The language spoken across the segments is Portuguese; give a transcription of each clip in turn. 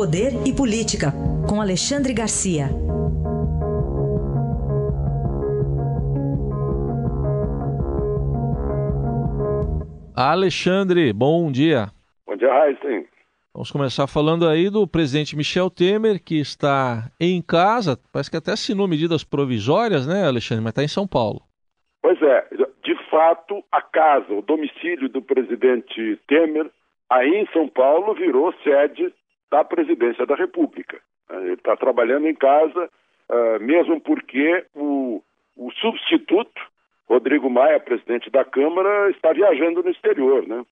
Poder e Política, com Alexandre Garcia. Alexandre, bom dia. Bom dia, Raíssen. Vamos começar falando aí do presidente Michel Temer, que está em casa, parece que até assinou medidas provisórias, né, Alexandre, mas está em São Paulo. Pois é, de fato, a casa, o domicílio do presidente Temer, aí em São Paulo, virou sede da presidência da República. Ele está trabalhando em casa, uh, mesmo porque o, o, substituto, Rodrigo Maia, presidente da Câmara, está viajando no exterior, né?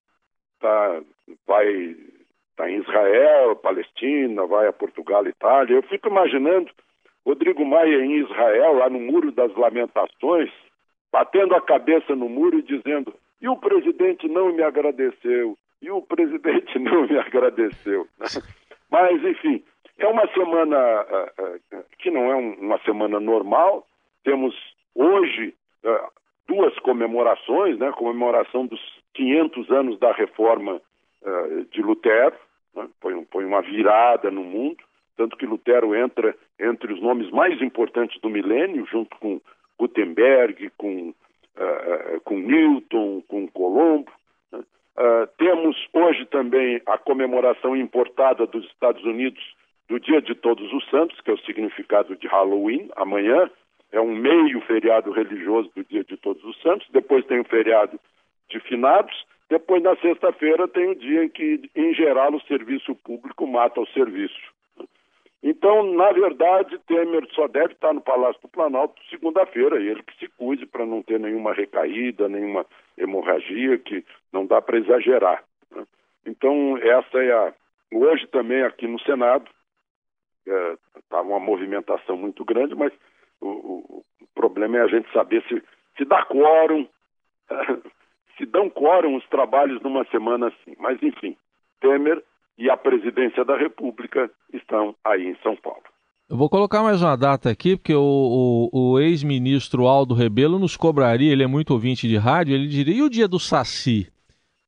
Tá, vai está em Israel, Palestina, vai a Portugal, Itália. Eu fico imaginando Rodrigo Maia em Israel, lá no Muro das Lamentações, batendo a cabeça no muro e dizendo: e o presidente não me agradeceu, e o presidente não me agradeceu. Mas, enfim, é uma semana uh, uh, que não é um, uma semana normal. Temos hoje duas comemorações, né? Comemoração dos 500 anos da reforma de Lutero, né? põe uma virada no mundo, tanto que Lutero entra entre os nomes mais importantes do milênio, junto com Gutenberg, com, com Newton, com Colombo. Né? Uh, temos hoje também a comemoração importada dos Estados Unidos do Dia de Todos os Santos, que é o significado de Halloween, amanhã. É um meio feriado religioso do Dia de Todos os Santos. Depois tem o feriado de finados. Depois, na sexta-feira, tem o dia em que, em geral, o serviço público mata o serviço. Então, na verdade, Temer só deve estar no Palácio do Planalto segunda-feira, ele que se cuide para não ter nenhuma recaída, nenhuma hemorragia, que não dá para exagerar. Né? Então, essa é a. Hoje também aqui no Senado, está é, uma movimentação muito grande, mas o, o, o, problema é a gente saber se, se dá quórum se dão quórum os trabalhos numa semana assim. Mas, enfim, Temer e a presidência da República estão aí em São Paulo. Eu vou colocar mais uma data aqui, porque o, o, o ex-ministro Aldo Rebelo nos cobraria, ele é muito ouvinte de rádio, ele diria, e o dia do Saci?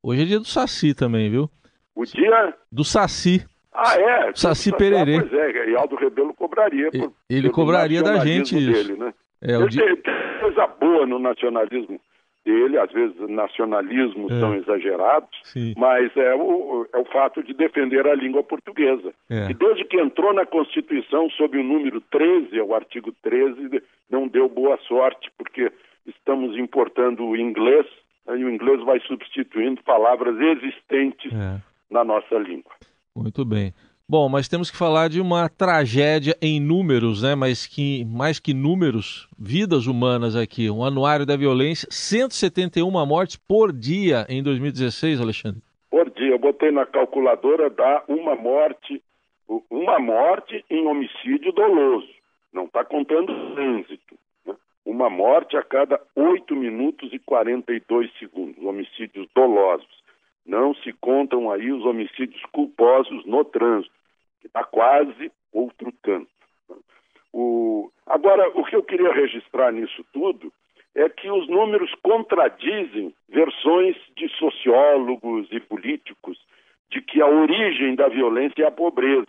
Hoje é dia do Saci também, viu? O dia? Do Saci. Ah, é? Saci Pererê. Ah, pois é, e Aldo Rebelo cobraria. Por, ele cobraria da gente isso. Dele, né? É, ele dia... tem coisa boa no nacionalismo dele, às vezes nacionalismos é. são exagerados, Sim. mas é o, é o fato de defender a língua portuguesa. É. E desde que entrou na Constituição, sob o número 13, o artigo 13, não deu boa sorte, porque estamos importando o inglês, e o inglês vai substituindo palavras existentes é. na nossa língua. Muito bem. Bom, mas temos que falar de uma tragédia em números, né? Mas que mais que números, vidas humanas aqui. Um anuário da violência, 171 mortes por dia em 2016, Alexandre. Por dia, eu botei na calculadora dá uma morte, uma morte em homicídio doloso. Não está contando trânsito. Uma morte a cada 8 minutos e 42 segundos, homicídios dolosos. Não se contam aí os homicídios culposos no trânsito que está quase outro tanto. O... Agora, o que eu queria registrar nisso tudo é que os números contradizem versões de sociólogos e políticos de que a origem da violência é a pobreza.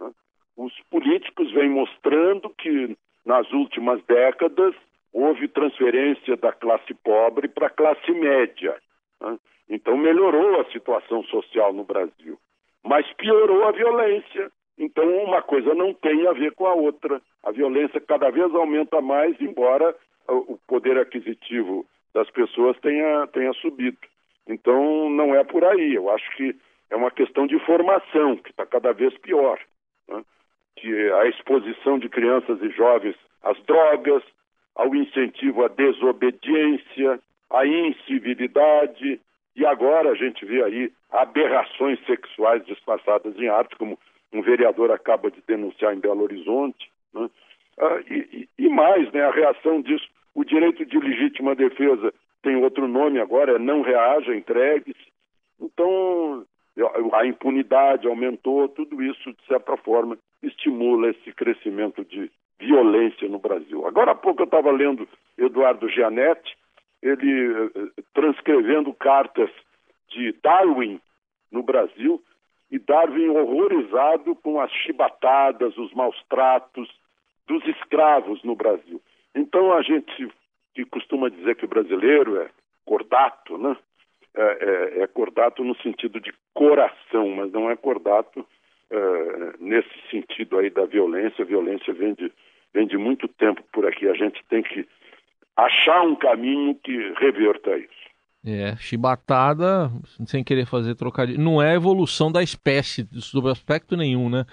Né? Os políticos vêm mostrando que nas últimas décadas houve transferência da classe pobre para a classe média. Né? Então melhorou a situação social no Brasil mas piorou a violência. Então, uma coisa não tem a ver com a outra. A violência cada vez aumenta mais, embora o poder aquisitivo das pessoas tenha, tenha subido. Então, não é por aí. Eu acho que é uma questão de formação, que está cada vez pior. Né? Que a exposição de crianças e jovens às drogas, ao incentivo à desobediência, à incivilidade, e agora a gente vê aí aberrações sexuais disfarçadas em arte, como um vereador acaba de denunciar em Belo Horizonte. Né? Ah, e, e, mais, né, a reação disso, o direito de legítima defesa tem outro nome agora, é não reaja, entregue-se. Então, a impunidade aumentou, tudo isso, de certa forma, estimula esse crescimento de violência no Brasil. Agora há pouco eu estava lendo Eduardo Gianetti, ele eh, transcrevendo cartas de Darwin no Brasil, e Darwin horrorizado com as chibatadas, os maus tratos dos escravos no Brasil. Então a gente que costuma dizer que o brasileiro é cordato, né? É, é, é cordato no sentido de coração, mas não é cordato é, nesse sentido aí da violência. A violência vem de, vem de muito tempo por aqui. A gente tem que achar um caminho que reverta isso. É, chibatada, sem querer fazer trocadilho, não é evolução da espécie, sob aspecto nenhum, né,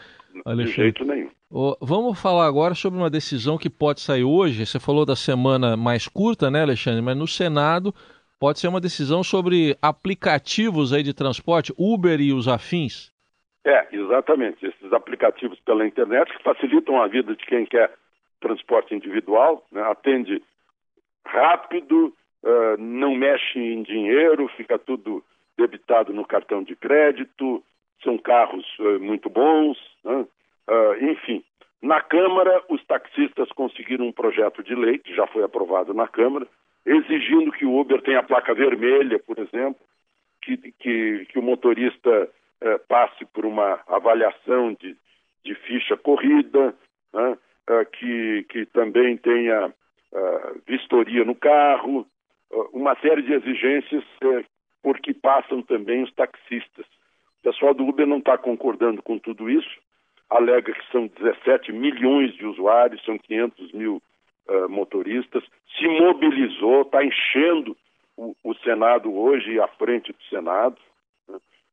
Alexandre? De jeito nenhum. Oh, vamos falar agora sobre uma decisão que pode sair hoje. Você falou da semana mais curta, né, Alexandre? Mas no Senado pode ser uma decisão sobre aplicativos aí de transporte, Uber e os afins. É, exatamente. Esses aplicativos pela internet que facilitam a vida de quem quer transporte individual, né? atende rápido, uh, não mexe em dinheiro, fica tudo debitado no cartão de crédito, são carros uh, muito bons, né? uh, enfim. Na Câmara, os taxistas conseguiram um projeto de lei, que já foi aprovado na Câmara, exigindo que o Uber tenha placa vermelha, por exemplo, que, que, que o motorista passe por uma avaliação de, de ficha corrida, né? que, que também tenha vistoria no carro, uma série de exigências por que passam também os taxistas. O pessoal do Uber não está concordando com tudo isso, alega que são 17 milhões de usuários, são 500 mil uh, motoristas, se mobilizou, está enchendo o, o, Senado hoje e à frente do Senado.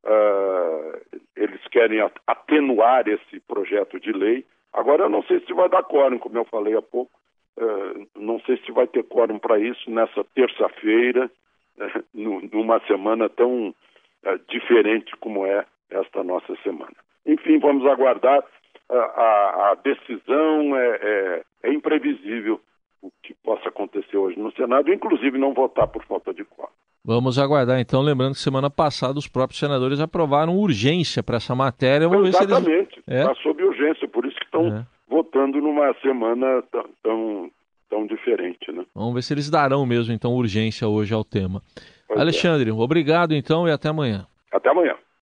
Uh, eles querem atenuar esse projeto de lei. Agora, eu não sei se vai dar quórum, como eu falei há pouco, Uh, não sei se vai ter quórum para isso nessa terça-feira, uh, numa semana tão uh, diferente como é esta nossa semana. Enfim, vamos aguardar. A, a, decisão é, é, é, imprevisível o que possa acontecer hoje no Senado, inclusive não votar por falta de quórum. Vamos aguardar então, lembrando que semana passada os próprios senadores aprovaram urgência para essa matéria. Vamos Exatamente, está eles... é. sob urgência, por isso que estão é votando numa semana tão, tão diferente, né? Vamos ver se eles darão mesmo, então, urgência hoje ao tema. Pois é. Alexandre, é. obrigado então e até amanhã. Até amanhã.